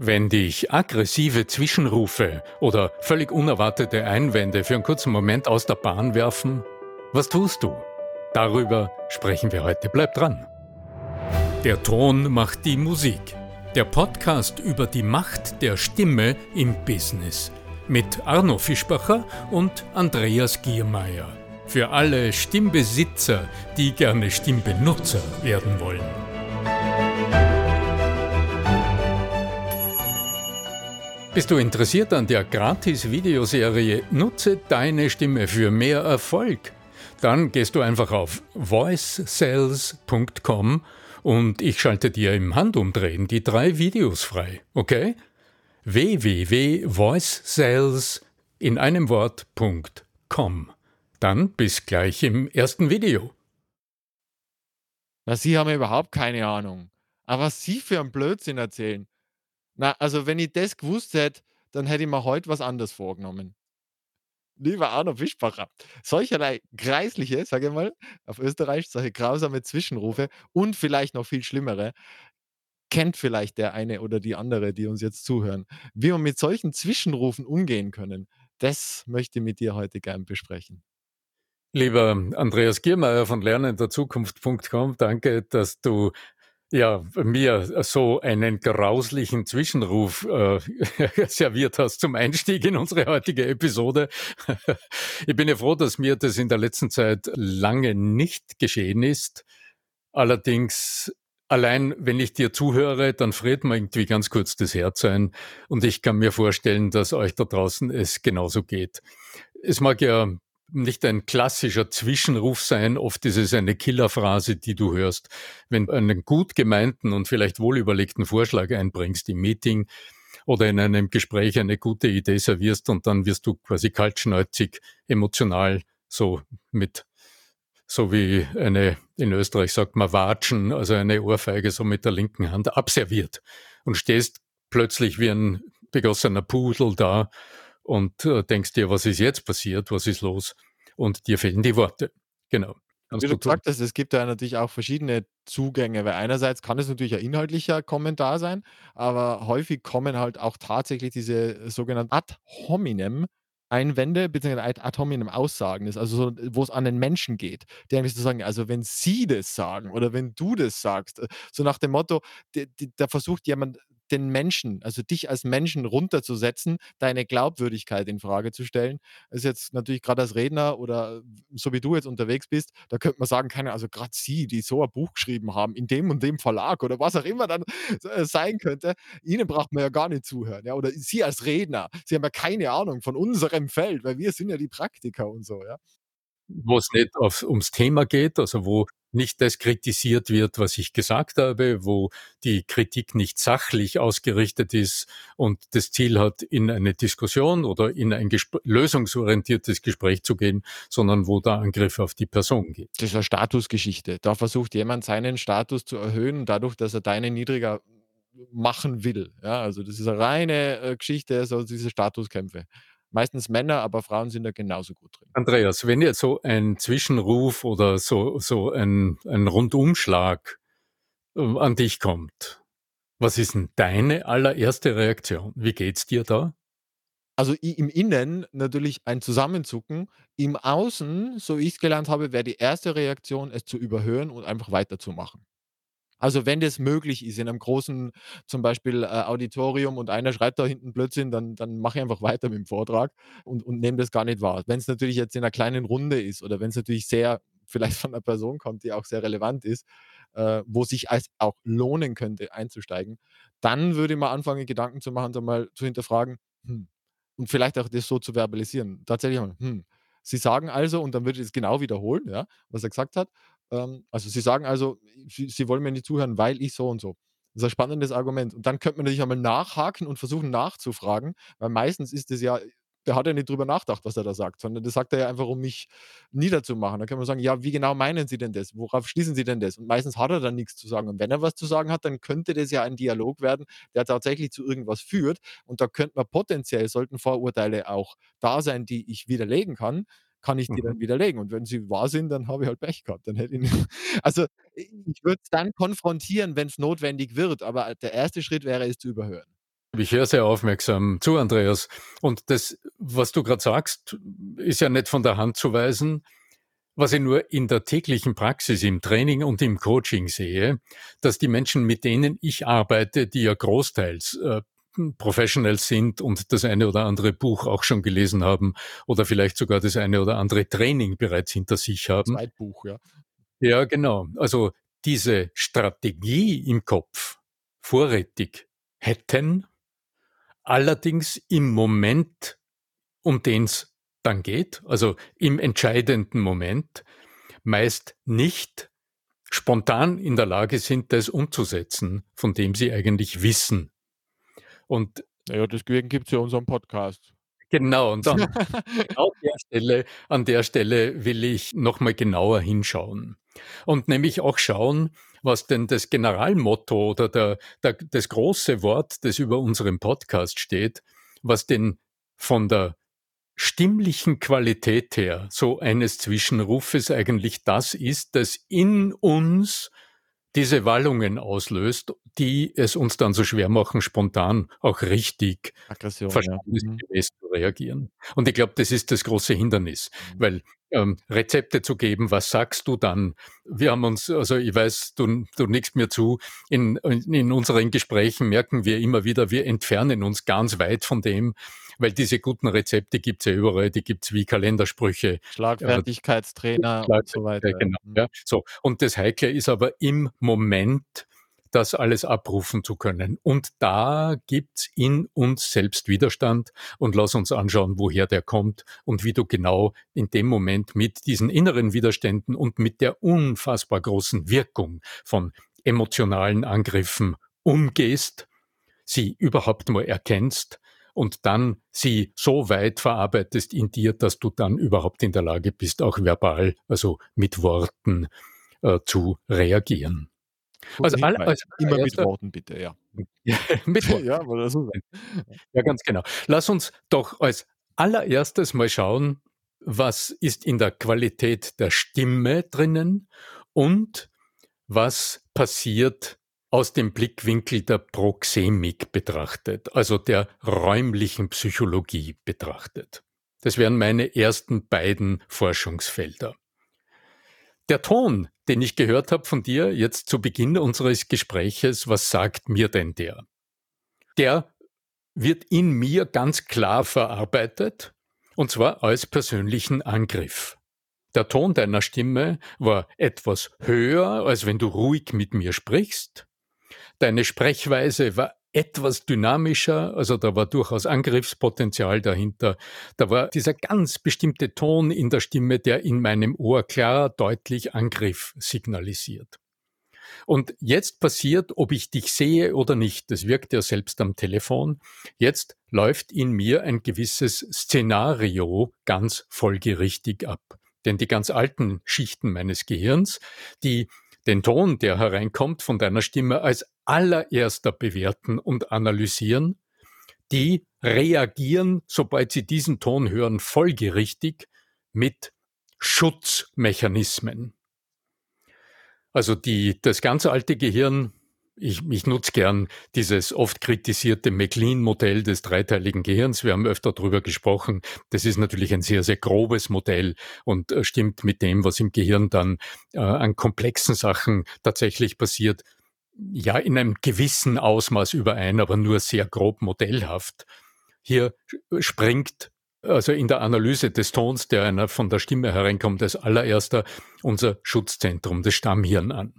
Wenn dich aggressive Zwischenrufe oder völlig unerwartete Einwände für einen kurzen Moment aus der Bahn werfen, was tust du? Darüber sprechen wir heute. Bleib dran. Der Ton macht die Musik. Der Podcast über die Macht der Stimme im Business. Mit Arno Fischbacher und Andreas Giermeier. Für alle Stimmbesitzer, die gerne Stimmbenutzer werden wollen. Bist du interessiert an der Gratis-Videoserie Nutze deine Stimme für mehr Erfolg? Dann gehst du einfach auf voicesales.com und ich schalte dir im Handumdrehen die drei Videos frei, okay? www.voicesales in einem Wort.com. Dann bis gleich im ersten Video. Na, Sie haben überhaupt keine Ahnung. Aber was Sie für einen Blödsinn erzählen. Na, also wenn ich das gewusst hätte, dann hätte ich mir heute was anderes vorgenommen. Lieber Arno Fischbacher, solcherlei greisliche, sage ich mal, auf Österreich, solche grausame Zwischenrufe und vielleicht noch viel schlimmere, kennt vielleicht der eine oder die andere, die uns jetzt zuhören. Wie wir mit solchen Zwischenrufen umgehen können, das möchte ich mit dir heute gern besprechen. Lieber Andreas Giermeier von lernenderzukunft.com, danke, dass du ja, mir so einen grauslichen Zwischenruf äh, serviert hast zum Einstieg in unsere heutige Episode. ich bin ja froh, dass mir das in der letzten Zeit lange nicht geschehen ist. Allerdings, allein wenn ich dir zuhöre, dann friert mir irgendwie ganz kurz das Herz ein. Und ich kann mir vorstellen, dass euch da draußen es genauso geht. Es mag ja nicht ein klassischer Zwischenruf sein. Oft ist es eine Killerphrase, die du hörst, wenn du einen gut gemeinten und vielleicht wohlüberlegten Vorschlag einbringst im Meeting oder in einem Gespräch eine gute Idee servierst und dann wirst du quasi kaltschnäuzig, emotional, so mit, so wie eine, in Österreich sagt man Watschen, also eine Ohrfeige so mit der linken Hand abserviert und stehst plötzlich wie ein begossener Pudel da und äh, denkst dir, was ist jetzt passiert, was ist los? Und dir fehlen die Worte. Genau. Wie du gesagt hast, es gibt ja natürlich auch verschiedene Zugänge, weil einerseits kann es natürlich ein inhaltlicher Kommentar sein, aber häufig kommen halt auch tatsächlich diese sogenannten ad hominem Einwände beziehungsweise ad hominem Aussagen ist, also so, wo es an den Menschen geht, die eigentlich so sagen, also wenn sie das sagen oder wenn du das sagst, äh, so nach dem Motto, da versucht jemand den Menschen, also dich als Menschen runterzusetzen, deine Glaubwürdigkeit in Frage zu stellen. ist jetzt natürlich gerade als Redner oder so wie du jetzt unterwegs bist, da könnte man sagen, keine, also gerade Sie, die so ein Buch geschrieben haben, in dem und dem Verlag oder was auch immer dann äh, sein könnte, Ihnen braucht man ja gar nicht zuhören. Ja? Oder Sie als Redner, Sie haben ja keine Ahnung von unserem Feld, weil wir sind ja die Praktiker und so. Ja? Wo es nicht auf, ums Thema geht, also wo nicht das kritisiert wird, was ich gesagt habe, wo die Kritik nicht sachlich ausgerichtet ist und das Ziel hat, in eine Diskussion oder in ein Gespr lösungsorientiertes Gespräch zu gehen, sondern wo der Angriff auf die Person geht. Das ist eine Statusgeschichte. Da versucht jemand seinen Status zu erhöhen, dadurch, dass er deinen niedriger machen will. Ja, also das ist eine reine äh, Geschichte, so diese Statuskämpfe meistens Männer, aber Frauen sind da genauso gut drin. Andreas, wenn jetzt so ein Zwischenruf oder so, so ein, ein Rundumschlag äh, an dich kommt, was ist denn deine allererste Reaktion? Wie geht's dir da? Also im Innen natürlich ein Zusammenzucken. Im Außen, so ich es gelernt habe, wäre die erste Reaktion, es zu überhören und einfach weiterzumachen. Also, wenn das möglich ist in einem großen, zum Beispiel, äh, Auditorium und einer schreibt da hinten Blödsinn, dann dann mache ich einfach weiter mit dem Vortrag und und nehme das gar nicht wahr. Wenn es natürlich jetzt in einer kleinen Runde ist oder wenn es natürlich sehr vielleicht von einer Person kommt, die auch sehr relevant ist, äh, wo sich als auch lohnen könnte, einzusteigen, dann würde ich mal anfangen, Gedanken zu machen, so mal zu hinterfragen, hm, und vielleicht auch das so zu verbalisieren. Tatsächlich hm, Sie sagen also und dann würde ich es genau wiederholen, ja, was er gesagt hat. Ähm, also Sie sagen also, Sie, Sie wollen mir nicht zuhören, weil ich so und so. Das ist ein spannendes Argument. Und dann könnte man natürlich einmal nachhaken und versuchen nachzufragen, weil meistens ist es ja der hat ja nicht drüber nachgedacht, was er da sagt, sondern das sagt er ja einfach, um mich niederzumachen. Da kann man sagen, ja, wie genau meinen Sie denn das? Worauf schließen Sie denn das? Und meistens hat er dann nichts zu sagen. Und wenn er was zu sagen hat, dann könnte das ja ein Dialog werden, der tatsächlich zu irgendwas führt. Und da könnte man potenziell, sollten Vorurteile auch da sein, die ich widerlegen kann, kann ich die dann Mhm. widerlegen. Und wenn sie wahr sind, dann habe ich halt Pech gehabt. Dann hätte ich nicht also, ich würde es dann konfrontieren, wenn es notwendig wird, aber der erste Schritt wäre es zu überhören. Ich höre sehr aufmerksam zu, Andreas. Und das, was du gerade sagst, ist ja nicht von der Hand zu weisen. Was ich nur in der täglichen Praxis, im Training und im Coaching sehe, dass die Menschen, mit denen ich arbeite, die ja großteils äh, Professionals sind und das eine oder andere Buch auch schon gelesen haben oder vielleicht sogar das eine oder andere Training bereits hinter sich haben. Zweitbuch, ja. Ja, genau. Also diese Strategie im Kopf vorrätig hätten, allerdings im Moment, um den es dann geht, also im entscheidenden Moment, meist nicht spontan in der Lage sind, das umzusetzen, von dem sie eigentlich wissen. Und ja, deswegen gibt es ja unseren Podcast. Genau, und dann genau der Stelle, an der Stelle will ich nochmal genauer hinschauen. Und nämlich auch schauen, was denn das Generalmotto oder der, der, das große Wort, das über unserem Podcast steht, was denn von der stimmlichen Qualität her so eines Zwischenrufes eigentlich das ist, das in uns diese Wallungen auslöst, die es uns dann so schwer machen, spontan auch richtig Aggression, verstandesgemäß ja. zu reagieren. Und ich glaube, das ist das große Hindernis, mhm. weil ähm, Rezepte zu geben, was sagst du dann? Wir haben uns, also ich weiß, du, du nickst mir zu, in, in unseren Gesprächen merken wir immer wieder, wir entfernen uns ganz weit von dem, weil diese guten Rezepte gibt's ja überall, die gibt's wie Kalendersprüche. Schlagfertigkeitstrainer äh, und so weiter. Genau, mhm. ja. So. Und das Heikle ist aber im Moment, das alles abrufen zu können. Und da gibt's in uns selbst Widerstand und lass uns anschauen, woher der kommt und wie du genau in dem Moment mit diesen inneren Widerständen und mit der unfassbar großen Wirkung von emotionalen Angriffen umgehst, sie überhaupt mal erkennst und dann sie so weit verarbeitest in dir, dass du dann überhaupt in der Lage bist, auch verbal, also mit Worten äh, zu reagieren. Also alle, als immer mit Worten bitte, ja. mit Worten. Ja, so. ja, ganz genau. Lass uns doch als allererstes mal schauen, was ist in der Qualität der Stimme drinnen und was passiert aus dem Blickwinkel der Proxemik betrachtet, also der räumlichen Psychologie betrachtet. Das wären meine ersten beiden Forschungsfelder. Der Ton, den ich gehört habe von dir jetzt zu Beginn unseres Gespräches, was sagt mir denn der? Der wird in mir ganz klar verarbeitet, und zwar als persönlichen Angriff. Der Ton deiner Stimme war etwas höher, als wenn du ruhig mit mir sprichst. Deine Sprechweise war etwas dynamischer, also da war durchaus Angriffspotenzial dahinter. Da war dieser ganz bestimmte Ton in der Stimme, der in meinem Ohr klar, deutlich Angriff signalisiert. Und jetzt passiert, ob ich dich sehe oder nicht, das wirkt ja selbst am Telefon, jetzt läuft in mir ein gewisses Szenario ganz folgerichtig ab. Denn die ganz alten Schichten meines Gehirns, die den Ton, der hereinkommt von deiner Stimme, als allererster bewerten und analysieren, die reagieren, sobald sie diesen Ton hören, folgerichtig mit Schutzmechanismen. Also die, das ganz alte Gehirn ich, ich nutze gern dieses oft kritisierte McLean-Modell des dreiteiligen Gehirns. Wir haben öfter darüber gesprochen. Das ist natürlich ein sehr, sehr grobes Modell und äh, stimmt mit dem, was im Gehirn dann äh, an komplexen Sachen tatsächlich passiert, ja in einem gewissen Ausmaß überein, aber nur sehr grob modellhaft. Hier springt also in der Analyse des Tons, der einer von der Stimme hereinkommt, als allererster unser Schutzzentrum, das Stammhirn an.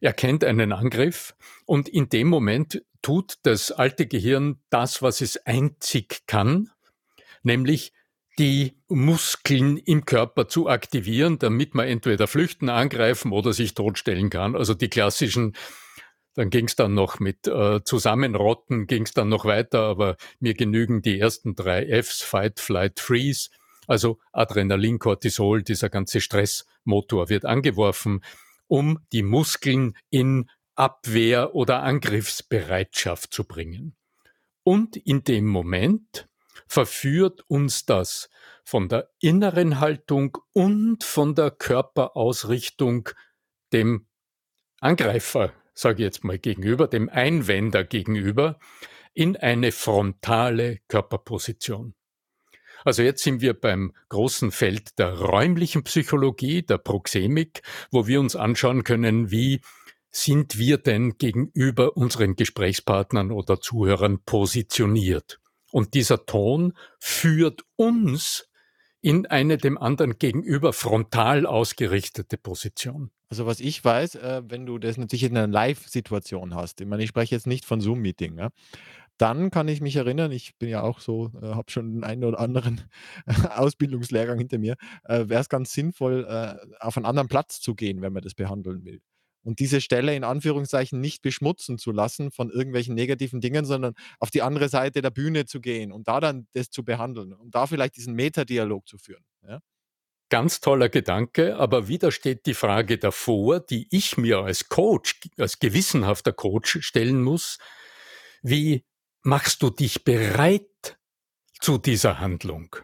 Er kennt einen Angriff und in dem Moment tut das alte Gehirn das, was es einzig kann, nämlich die Muskeln im Körper zu aktivieren, damit man entweder flüchten, angreifen oder sich totstellen kann. Also die klassischen, dann ging es dann noch mit äh, Zusammenrotten, ging es dann noch weiter, aber mir genügen die ersten drei Fs, Fight, Flight, Freeze. Also Adrenalin, Cortisol, dieser ganze Stressmotor wird angeworfen um die Muskeln in Abwehr- oder Angriffsbereitschaft zu bringen. Und in dem Moment verführt uns das von der inneren Haltung und von der Körperausrichtung dem Angreifer, sage ich jetzt mal gegenüber, dem Einwender gegenüber, in eine frontale Körperposition. Also jetzt sind wir beim großen Feld der räumlichen Psychologie, der Proxemik, wo wir uns anschauen können, wie sind wir denn gegenüber unseren Gesprächspartnern oder Zuhörern positioniert. Und dieser Ton führt uns in eine dem anderen gegenüber frontal ausgerichtete Position. Also was ich weiß, äh, wenn du das natürlich in einer Live-Situation hast, ich meine, ich spreche jetzt nicht von Zoom-Meeting, ja, dann kann ich mich erinnern, ich bin ja auch so, äh, habe schon den einen oder anderen Ausbildungslehrgang hinter mir, äh, wäre es ganz sinnvoll, äh, auf einen anderen Platz zu gehen, wenn man das behandeln will. Und diese Stelle in Anführungszeichen nicht beschmutzen zu lassen von irgendwelchen negativen Dingen, sondern auf die andere Seite der Bühne zu gehen und da dann das zu behandeln und da vielleicht diesen Metadialog zu führen. Ja? Ganz toller Gedanke, aber wieder steht die Frage davor, die ich mir als Coach, als gewissenhafter Coach stellen muss. Wie machst du dich bereit zu dieser Handlung?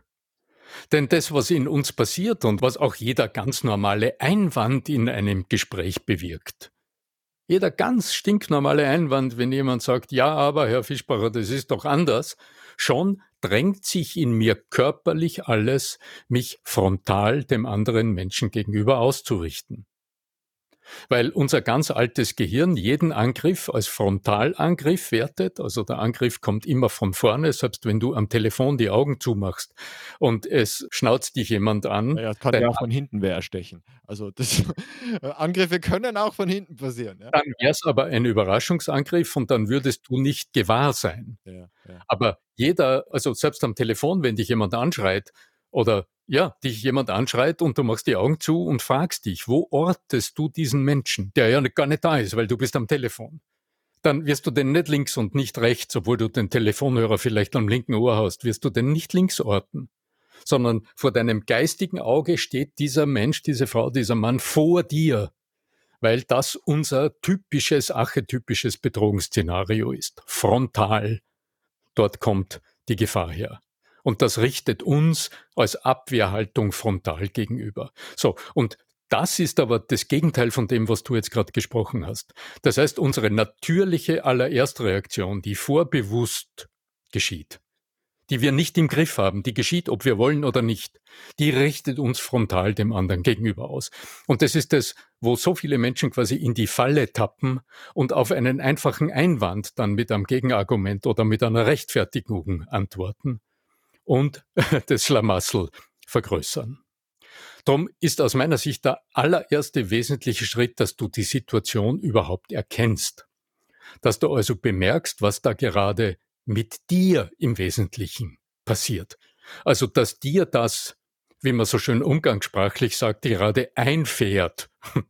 Denn das, was in uns passiert und was auch jeder ganz normale Einwand in einem Gespräch bewirkt, jeder ganz stinknormale Einwand, wenn jemand sagt, ja, aber Herr Fischbacher, das ist doch anders, schon drängt sich in mir körperlich alles, mich frontal dem anderen Menschen gegenüber auszurichten weil unser ganz altes Gehirn jeden Angriff als Frontalangriff wertet. Also der Angriff kommt immer von vorne, selbst wenn du am Telefon die Augen zumachst und es schnauzt dich jemand an. Ja, kann ja auch von hinten wer erstechen. Also das, Angriffe können auch von hinten passieren. Ja? Dann wäre es aber ein Überraschungsangriff und dann würdest du nicht gewahr sein. Ja, ja. Aber jeder, also selbst am Telefon, wenn dich jemand anschreit, oder ja, dich jemand anschreit und du machst die Augen zu und fragst dich, wo ortest du diesen Menschen, der ja gar nicht da ist, weil du bist am Telefon. Dann wirst du den nicht links und nicht rechts, obwohl du den Telefonhörer vielleicht am linken Ohr hast, wirst du den nicht links orten, sondern vor deinem geistigen Auge steht dieser Mensch, diese Frau, dieser Mann vor dir, weil das unser typisches, archetypisches Bedrohungsszenario ist. Frontal. Dort kommt die Gefahr her. Und das richtet uns als Abwehrhaltung frontal gegenüber. So, und das ist aber das Gegenteil von dem, was du jetzt gerade gesprochen hast. Das heißt, unsere natürliche allererstreaktion, die vorbewusst geschieht, die wir nicht im Griff haben, die geschieht, ob wir wollen oder nicht, die richtet uns frontal dem anderen gegenüber aus. Und das ist das, wo so viele Menschen quasi in die Falle tappen und auf einen einfachen Einwand dann mit einem Gegenargument oder mit einer Rechtfertigung antworten und das Schlamassel vergrößern. Darum ist aus meiner Sicht der allererste wesentliche Schritt, dass du die Situation überhaupt erkennst. Dass du also bemerkst, was da gerade mit dir im Wesentlichen passiert. Also, dass dir das, wie man so schön umgangssprachlich sagt, gerade einfährt.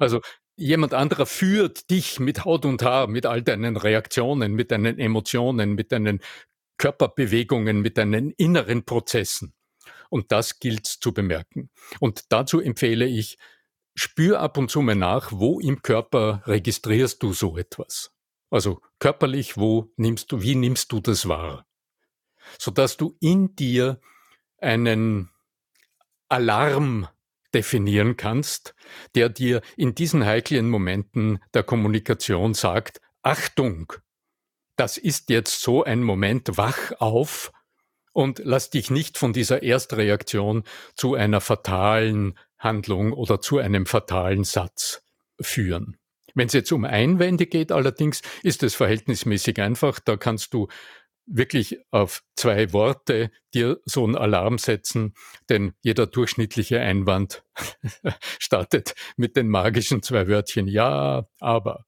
also, jemand anderer führt dich mit Haut und Haar, mit all deinen Reaktionen, mit deinen Emotionen, mit deinen Körperbewegungen, mit deinen inneren Prozessen. Und das gilt zu bemerken. Und dazu empfehle ich, spür ab und zu mal nach, wo im Körper registrierst du so etwas. Also körperlich, wo nimmst du, wie nimmst du das wahr? Sodass du in dir einen Alarm definieren kannst, der dir in diesen heiklen Momenten der Kommunikation sagt, Achtung, das ist jetzt so ein Moment, wach auf und lass dich nicht von dieser Erstreaktion zu einer fatalen Handlung oder zu einem fatalen Satz führen. Wenn es jetzt um Einwände geht allerdings, ist es verhältnismäßig einfach. Da kannst du wirklich auf zwei Worte dir so einen Alarm setzen, denn jeder durchschnittliche Einwand startet mit den magischen zwei Wörtchen Ja, aber.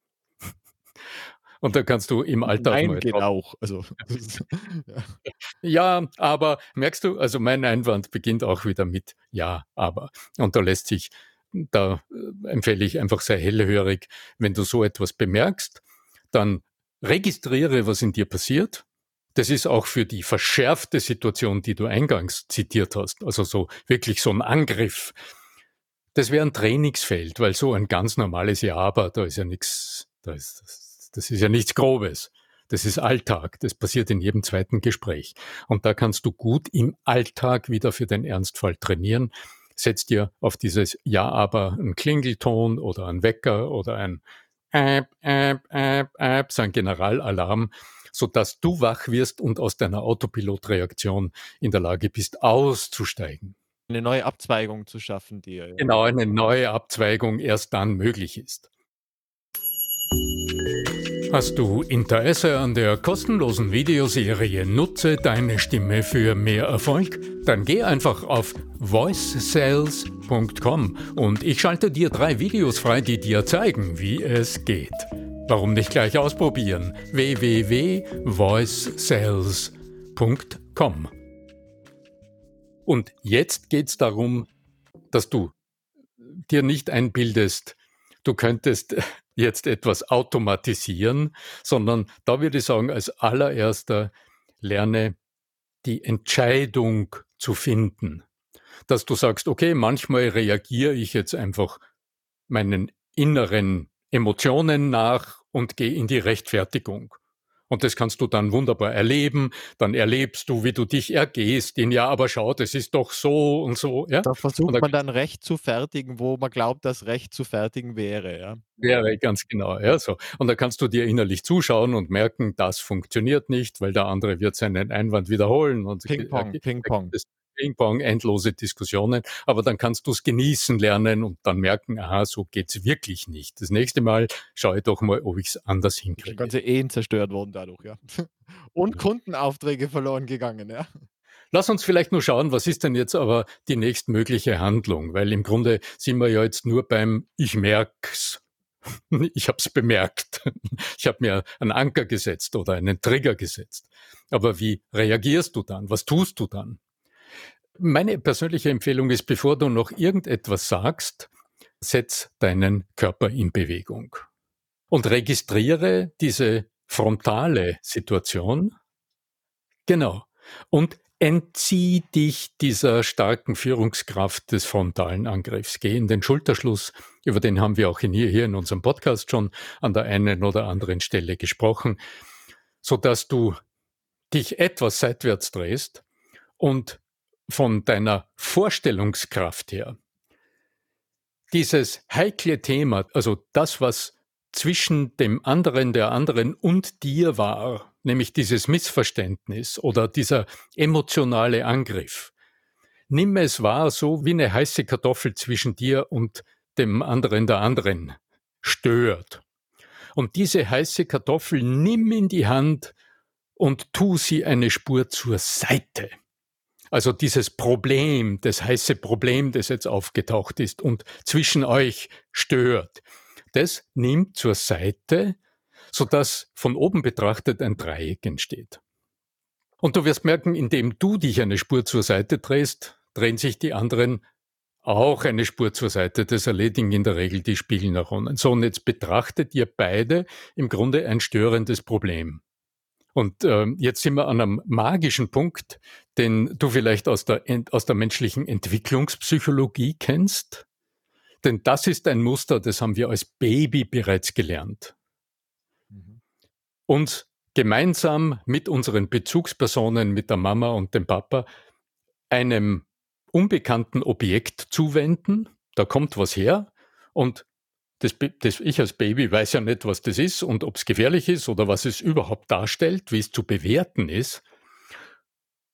Und da kannst du im Alltag Nein, geht auch. Also, ja. ja, aber merkst du, also mein Einwand beginnt auch wieder mit Ja, aber. Und da lässt sich, da äh, empfehle ich einfach sehr hellhörig, wenn du so etwas bemerkst, dann registriere, was in dir passiert. Das ist auch für die verschärfte Situation, die du eingangs zitiert hast, also so wirklich so ein Angriff. Das wäre ein Trainingsfeld, weil so ein ganz normales Ja, aber da ist ja nichts, da ist das das ist ja nichts Grobes. Das ist Alltag. Das passiert in jedem zweiten Gespräch. Und da kannst du gut im Alltag wieder für den Ernstfall trainieren. Setz dir auf dieses Ja, aber einen Klingelton oder einen Wecker oder ein App, App, App, App, so ein Generalalarm sodass du wach wirst und aus deiner Autopilotreaktion in der Lage bist, auszusteigen. Eine neue Abzweigung zu schaffen, die ja Genau, eine neue Abzweigung erst dann möglich ist. Hast du Interesse an der kostenlosen Videoserie Nutze deine Stimme für mehr Erfolg? Dann geh einfach auf voicesales.com und ich schalte dir drei Videos frei, die dir zeigen, wie es geht. Warum nicht gleich ausprobieren? www.voicesales.com Und jetzt geht es darum, dass du dir nicht einbildest, du könntest jetzt etwas automatisieren, sondern da würde ich sagen, als allererster lerne die Entscheidung zu finden. Dass du sagst, okay, manchmal reagiere ich jetzt einfach meinen inneren Emotionen nach und gehe in die Rechtfertigung. Und das kannst du dann wunderbar erleben. Dann erlebst du, wie du dich ergehst in, ja, aber schau, das ist doch so und so. Ja? Da versucht da, man dann Recht zu fertigen, wo man glaubt, dass Recht zu fertigen wäre. Ja, wäre ganz genau. Ja, so. Und da kannst du dir innerlich zuschauen und merken, das funktioniert nicht, weil der andere wird seinen Einwand wiederholen. Ping-Pong, Ping-Pong. Ping-Pong, endlose Diskussionen, aber dann kannst du es genießen lernen und dann merken, aha, so geht's wirklich nicht. Das nächste Mal schaue ich doch mal, ob ich es anders hinkriege. Ganze Ehen zerstört worden dadurch, ja. Und Kundenaufträge verloren gegangen, ja. Lass uns vielleicht nur schauen, was ist denn jetzt aber die nächstmögliche Handlung? Weil im Grunde sind wir ja jetzt nur beim Ich merk's. Ich habe es bemerkt. Ich habe mir einen Anker gesetzt oder einen Trigger gesetzt. Aber wie reagierst du dann? Was tust du dann? Meine persönliche Empfehlung ist, bevor du noch irgendetwas sagst, setz deinen Körper in Bewegung und registriere diese frontale Situation. Genau. Und entzieh dich dieser starken Führungskraft des frontalen Angriffs. Geh in den Schulterschluss, über den haben wir auch in hier, in unserem Podcast schon an der einen oder anderen Stelle gesprochen, so dass du dich etwas seitwärts drehst und von deiner Vorstellungskraft her dieses heikle Thema, also das, was zwischen dem anderen, der anderen und dir war, nämlich dieses Missverständnis oder dieser emotionale Angriff, nimm es wahr so wie eine heiße Kartoffel zwischen dir und dem anderen, der anderen stört. Und diese heiße Kartoffel nimm in die Hand und tu sie eine Spur zur Seite. Also dieses Problem, das heiße Problem, das jetzt aufgetaucht ist und zwischen euch stört, das nimmt zur Seite, sodass von oben betrachtet ein Dreieck entsteht. Und du wirst merken, indem du dich eine Spur zur Seite drehst, drehen sich die anderen auch eine Spur zur Seite. Das erledigen in der Regel die Spiegelneuronen. So, und jetzt betrachtet ihr beide im Grunde ein störendes Problem. Und äh, jetzt sind wir an einem magischen Punkt, den du vielleicht aus der, aus der menschlichen Entwicklungspsychologie kennst. Denn das ist ein Muster, das haben wir als Baby bereits gelernt. Mhm. Uns gemeinsam mit unseren Bezugspersonen, mit der Mama und dem Papa, einem unbekannten Objekt zuwenden. Da kommt was her und das, das, ich als Baby weiß ja nicht, was das ist und ob es gefährlich ist oder was es überhaupt darstellt, wie es zu bewerten ist.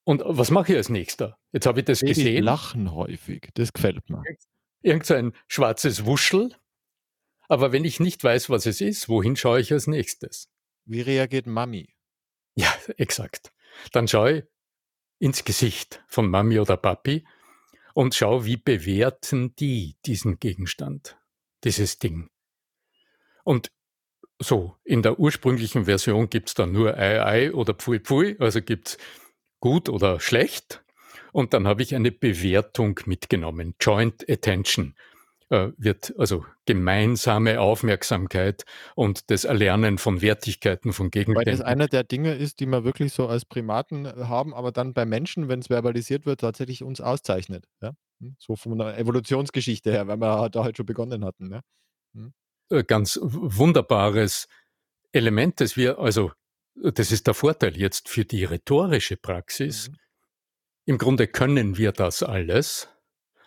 Und was mache ich als nächster? Jetzt habe ich das Babys gesehen. lachen häufig, das gefällt mir. Irgend so ein schwarzes Wuschel. Aber wenn ich nicht weiß, was es ist, wohin schaue ich als nächstes? Wie reagiert Mami? Ja, exakt. Dann schaue ich ins Gesicht von Mami oder Papi und schaue, wie bewerten die diesen Gegenstand dieses Ding. Und so, in der ursprünglichen Version gibt es dann nur Ei, Ei oder Pfui, Pfui, also gibt es gut oder schlecht. Und dann habe ich eine Bewertung mitgenommen. Joint Attention äh, wird also gemeinsame Aufmerksamkeit und das Erlernen von Wertigkeiten von Gegenständen. Weil das einer der Dinge ist, die wir wirklich so als Primaten äh, haben, aber dann bei Menschen, wenn es verbalisiert wird, tatsächlich uns auszeichnet. Ja? Hm, so von der Evolutionsgeschichte her, weil wir da halt schon begonnen hatten. Ne? Hm. Äh, ganz wunderbares Element, das wir, also das ist der Vorteil jetzt für die rhetorische Praxis. Mhm. Im Grunde können wir das alles.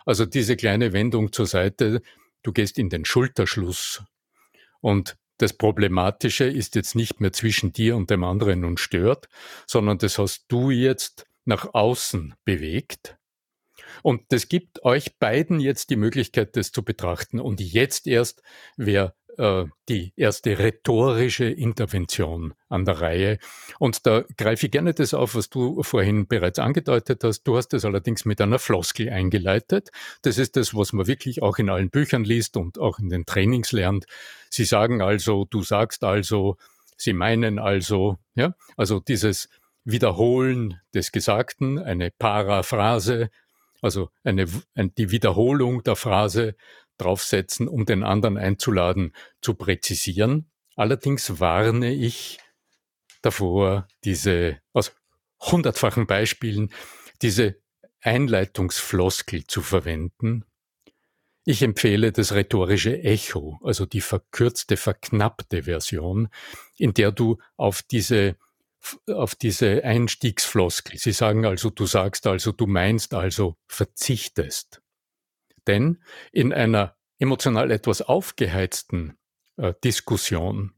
Also diese kleine Wendung zur Seite, du gehst in den Schulterschluss und das Problematische ist jetzt nicht mehr zwischen dir und dem anderen und stört, sondern das hast du jetzt nach außen bewegt. Und das gibt euch beiden jetzt die Möglichkeit, das zu betrachten. Und jetzt erst wäre äh, die erste rhetorische Intervention an der Reihe. Und da greife ich gerne das auf, was du vorhin bereits angedeutet hast. Du hast es allerdings mit einer Floskel eingeleitet. Das ist das, was man wirklich auch in allen Büchern liest und auch in den Trainings lernt. Sie sagen also, du sagst also, sie meinen also, ja, also dieses Wiederholen des Gesagten, eine Paraphrase, also eine, die Wiederholung der Phrase draufsetzen, um den anderen einzuladen, zu präzisieren. Allerdings warne ich davor, diese aus hundertfachen Beispielen, diese Einleitungsfloskel zu verwenden. Ich empfehle das rhetorische Echo, also die verkürzte, verknappte Version, in der du auf diese auf diese Einstiegsfloskel. Sie sagen also, du sagst also, du meinst also, verzichtest. Denn in einer emotional etwas aufgeheizten äh, Diskussion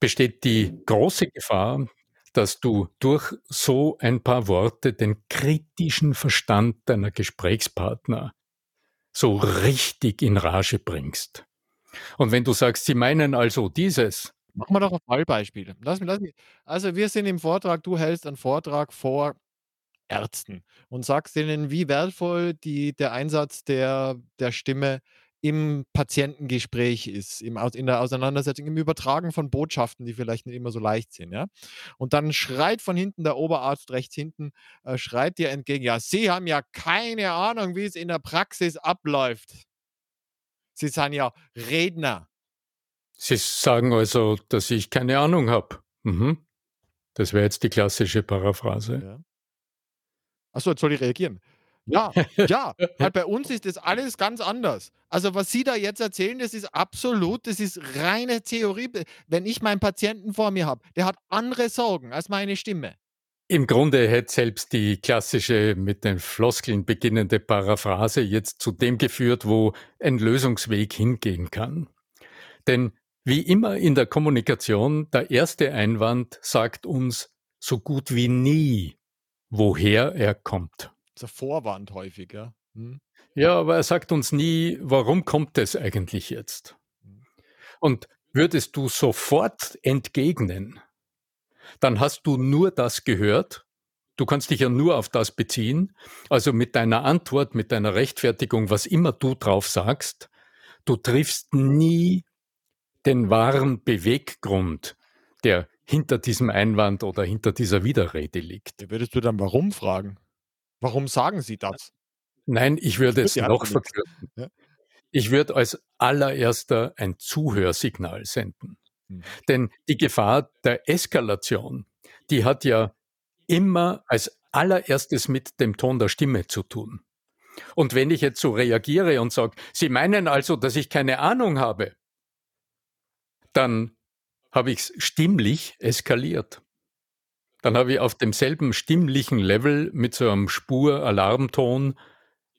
besteht die große Gefahr, dass du durch so ein paar Worte den kritischen Verstand deiner Gesprächspartner so richtig in Rage bringst. Und wenn du sagst, sie meinen also dieses. Machen wir doch ein Fallbeispiel. Lass mich, lass mich. Also wir sind im Vortrag, du hältst einen Vortrag vor Ärzten und sagst denen, wie wertvoll die der Einsatz der der Stimme im Patientengespräch ist, im in der Auseinandersetzung, im Übertragen von Botschaften, die vielleicht nicht immer so leicht sind, ja? Und dann schreit von hinten der Oberarzt rechts hinten, äh, schreit dir entgegen: „Ja, Sie haben ja keine Ahnung, wie es in der Praxis abläuft. Sie sind ja Redner.“ Sie sagen also, dass ich keine Ahnung habe. Mhm. Das wäre jetzt die klassische Paraphrase. Ja. Achso, jetzt soll ich reagieren. Ja, ja, halt bei uns ist das alles ganz anders. Also, was Sie da jetzt erzählen, das ist absolut das ist reine Theorie. wenn ich meinen Patienten vor mir habe, der hat andere Sorgen als meine Stimme. Im Grunde hätte selbst die klassische mit den Floskeln beginnende Paraphrase jetzt zu dem geführt, wo ein Lösungsweg hingehen kann. Denn wie immer in der Kommunikation, der erste Einwand sagt uns so gut wie nie, woher er kommt. Zur Vorwand häufig, ja. Hm. Ja, aber er sagt uns nie, warum kommt es eigentlich jetzt? Hm. Und würdest du sofort entgegnen, dann hast du nur das gehört. Du kannst dich ja nur auf das beziehen. Also mit deiner Antwort, mit deiner Rechtfertigung, was immer du drauf sagst, du triffst nie den wahren Beweggrund, der hinter diesem Einwand oder hinter dieser Widerrede liegt. Würdest du dann warum fragen? Warum sagen Sie das? Nein, ich würde es noch verkürzen. Ja? Ich würde als allererster ein Zuhörsignal senden. Hm. Denn die Gefahr der Eskalation, die hat ja immer als allererstes mit dem Ton der Stimme zu tun. Und wenn ich jetzt so reagiere und sage, Sie meinen also, dass ich keine Ahnung habe, dann habe ich es stimmlich eskaliert. Dann habe ich auf demselben stimmlichen Level mit so einem Spur-Alarmton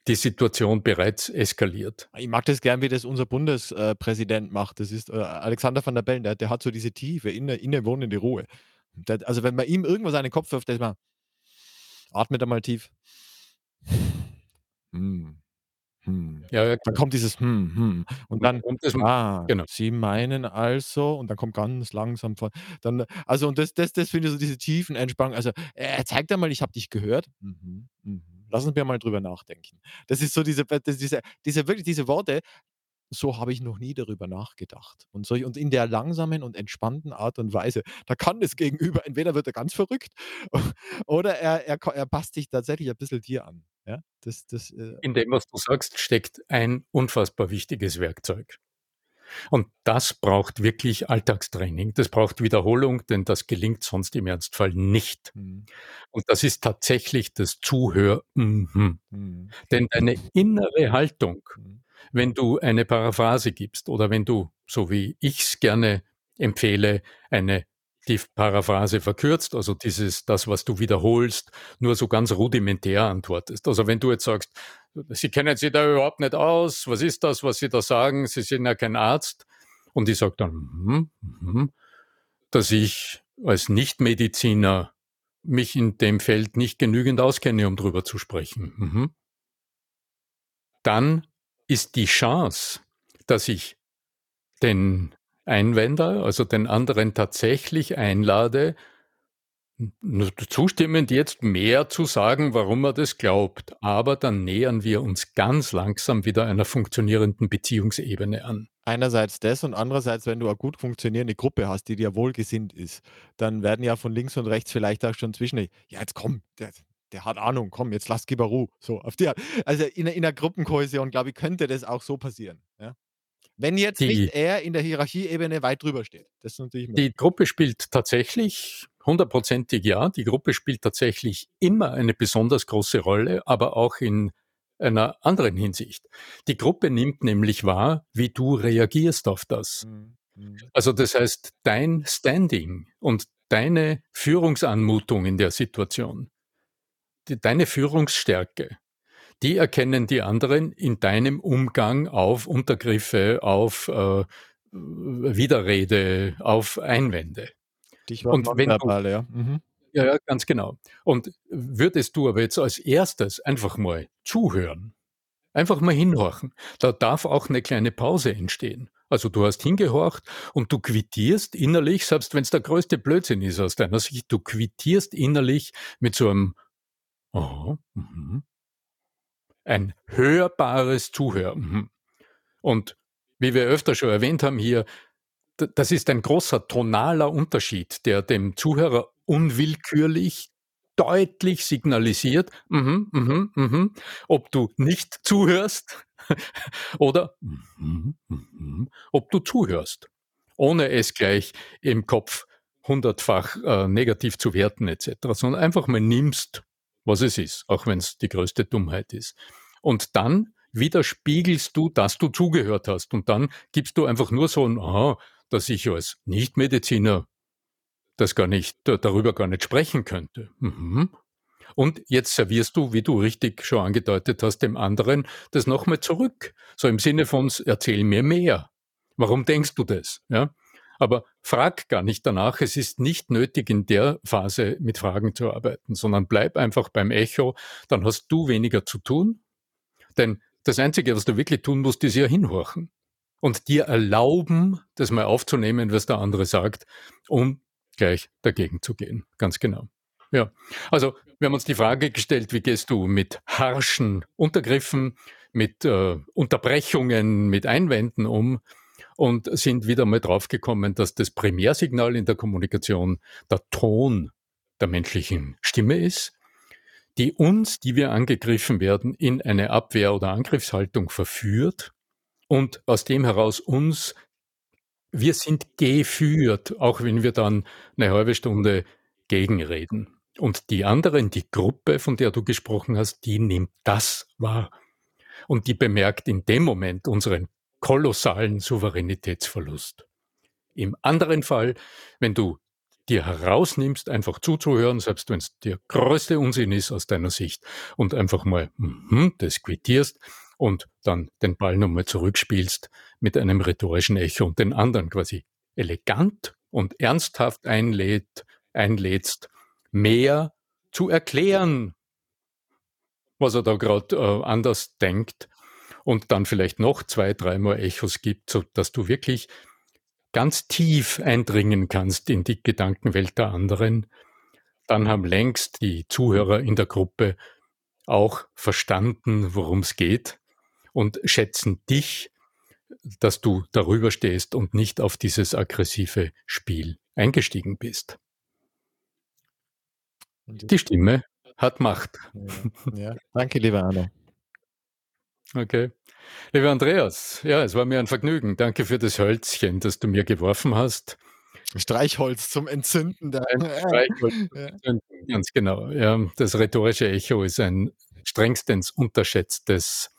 die Situation bereits eskaliert. Ich mag das gern, wie das unser Bundespräsident macht. Das ist äh, Alexander van der Bellen, der, der, hat so diese tiefe, inne, innewohnende Ruhe. Der, also wenn man ihm irgendwas an den Kopf wirft, der ist mal, atmet er mal tief. Hm. Hm. Ja, ja, dann kommt dieses hm, hm. Und dann, das, ah, genau. Sie meinen also, und dann kommt ganz langsam von, dann, also, und das, das, das finde ich so diese tiefen Entspannung. Also, er zeigt einmal, ich habe dich gehört. Mhm, mhm. Lass uns mal drüber nachdenken. Das ist so diese, das, diese, diese, wirklich diese Worte, so habe ich noch nie darüber nachgedacht. Und, so, und in der langsamen und entspannten Art und Weise, da kann das Gegenüber, entweder wird er ganz verrückt oder er, er, er passt sich tatsächlich ein bisschen dir an. Ja, das, das, äh In dem, was du sagst, steckt ein unfassbar wichtiges Werkzeug. Und das braucht wirklich Alltagstraining. Das braucht Wiederholung, denn das gelingt sonst im Ernstfall nicht. Mhm. Und das ist tatsächlich das Zuhör. Mhm. Mhm. Denn deine innere Haltung, mhm. wenn du eine Paraphrase gibst oder wenn du, so wie ich es gerne empfehle, eine die Paraphrase verkürzt, also dieses, das, was du wiederholst, nur so ganz rudimentär antwortest. Also wenn du jetzt sagst, Sie kennen sich da überhaupt nicht aus, was ist das, was Sie da sagen, Sie sind ja kein Arzt, Und ich sage dann, mhm, mhm, dass ich als Nichtmediziner mich in dem Feld nicht genügend auskenne, um drüber zu sprechen. Mhm. Dann ist die Chance, dass ich den Einwender, also den anderen tatsächlich einlade, zustimmend jetzt mehr zu sagen, warum er das glaubt. Aber dann nähern wir uns ganz langsam wieder einer funktionierenden Beziehungsebene an. Einerseits das und andererseits, wenn du eine gut funktionierende Gruppe hast, die dir wohlgesinnt ist, dann werden ja von links und rechts vielleicht auch schon zwischen, ja, jetzt komm, der, der hat Ahnung, komm, jetzt lass gib Ruhe. So, auf die, also in, in einer Gruppenkohäsion, glaube ich, könnte das auch so passieren. Ja? Wenn jetzt die, nicht er in der Hierarchieebene weit drüber steht. Das ist natürlich die Gruppe spielt tatsächlich hundertprozentig ja. Die Gruppe spielt tatsächlich immer eine besonders große Rolle, aber auch in einer anderen Hinsicht. Die Gruppe nimmt nämlich wahr, wie du reagierst auf das. Mhm. Also das heißt, dein Standing und deine Führungsanmutung in der Situation, die, deine Führungsstärke, die erkennen die anderen in deinem Umgang auf Untergriffe, auf äh, Widerrede, auf Einwände. Dich und wenn du, ja. Mhm. ja. Ja, ganz genau. Und würdest du aber jetzt als erstes einfach mal zuhören, einfach mal hinhorchen, da darf auch eine kleine Pause entstehen. Also du hast hingehorcht und du quittierst innerlich, selbst wenn es der größte Blödsinn ist aus deiner Sicht, du quittierst innerlich mit so einem oh, mhm, ein hörbares Zuhören. Mhm. Und wie wir öfter schon erwähnt haben hier, das ist ein großer tonaler Unterschied, der dem Zuhörer unwillkürlich deutlich signalisiert, mhm, mhm, mhm, ob du nicht zuhörst oder mhm, mhm, ob du zuhörst, ohne es gleich im Kopf hundertfach äh, negativ zu werten etc., sondern einfach mal nimmst, was es ist, auch wenn es die größte Dummheit ist. Und dann widerspiegelst du, dass du zugehört hast. Und dann gibst du einfach nur so ein, aha, dass ich als Nichtmediziner das gar nicht, darüber gar nicht sprechen könnte. Mhm. Und jetzt servierst du, wie du richtig schon angedeutet hast, dem anderen das nochmal zurück. So im Sinne von, erzähl mir mehr. Warum denkst du das? Ja? Aber frag gar nicht danach. Es ist nicht nötig, in der Phase mit Fragen zu arbeiten, sondern bleib einfach beim Echo. Dann hast du weniger zu tun. Denn das Einzige, was du wirklich tun musst, ist ja hinhorchen. Und dir erlauben, das mal aufzunehmen, was der andere sagt, um gleich dagegen zu gehen. Ganz genau. Ja. Also, wir haben uns die Frage gestellt, wie gehst du mit harschen Untergriffen, mit äh, Unterbrechungen, mit Einwänden um? Und sind wieder mal draufgekommen, dass das Primärsignal in der Kommunikation der Ton der menschlichen Stimme ist, die uns, die wir angegriffen werden, in eine Abwehr- oder Angriffshaltung verführt und aus dem heraus uns, wir sind geführt, auch wenn wir dann eine halbe Stunde gegenreden. Und die anderen, die Gruppe, von der du gesprochen hast, die nimmt das wahr. Und die bemerkt in dem Moment unseren kolossalen Souveränitätsverlust. Im anderen Fall, wenn du dir herausnimmst, einfach zuzuhören, selbst wenn es der größte Unsinn ist aus deiner Sicht, und einfach mal mm, das quittierst und dann den Ball nochmal zurückspielst mit einem rhetorischen Echo und den anderen quasi elegant und ernsthaft einlädt, einlädst, mehr zu erklären, was er da gerade äh, anders denkt und dann vielleicht noch zwei, dreimal Echos gibt, so dass du wirklich ganz tief eindringen kannst in die Gedankenwelt der anderen, dann haben längst die Zuhörer in der Gruppe auch verstanden, worum es geht und schätzen dich, dass du darüber stehst und nicht auf dieses aggressive Spiel eingestiegen bist. Die Stimme hat Macht. Ja, ja. Danke, lieber Arno. Okay. Lieber Andreas, ja, es war mir ein Vergnügen. Danke für das Hölzchen, das du mir geworfen hast. Streichholz zum Entzünden. Der Streichholz zum Entzünden, ganz genau. Ja, das rhetorische Echo ist ein strengstens unterschätztes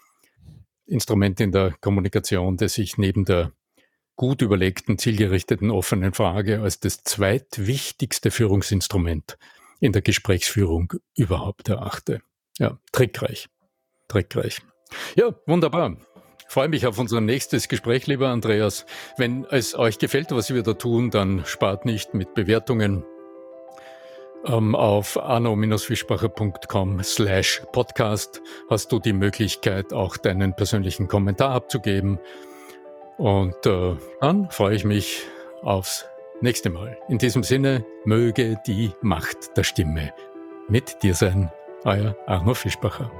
Instrument in der Kommunikation, das ich neben der gut überlegten, zielgerichteten, offenen Frage als das zweitwichtigste Führungsinstrument in der Gesprächsführung überhaupt erachte. Ja, trickreich. Trickreich. Ja, wunderbar. freue mich auf unser nächstes Gespräch, lieber Andreas. Wenn es euch gefällt, was wir da tun, dann spart nicht mit Bewertungen. Ähm, auf arno-fischbacher.com slash podcast hast du die Möglichkeit, auch deinen persönlichen Kommentar abzugeben. Und äh, dann freue ich mich aufs nächste Mal. In diesem Sinne, möge die Macht der Stimme mit dir sein. Euer Arno Fischbacher.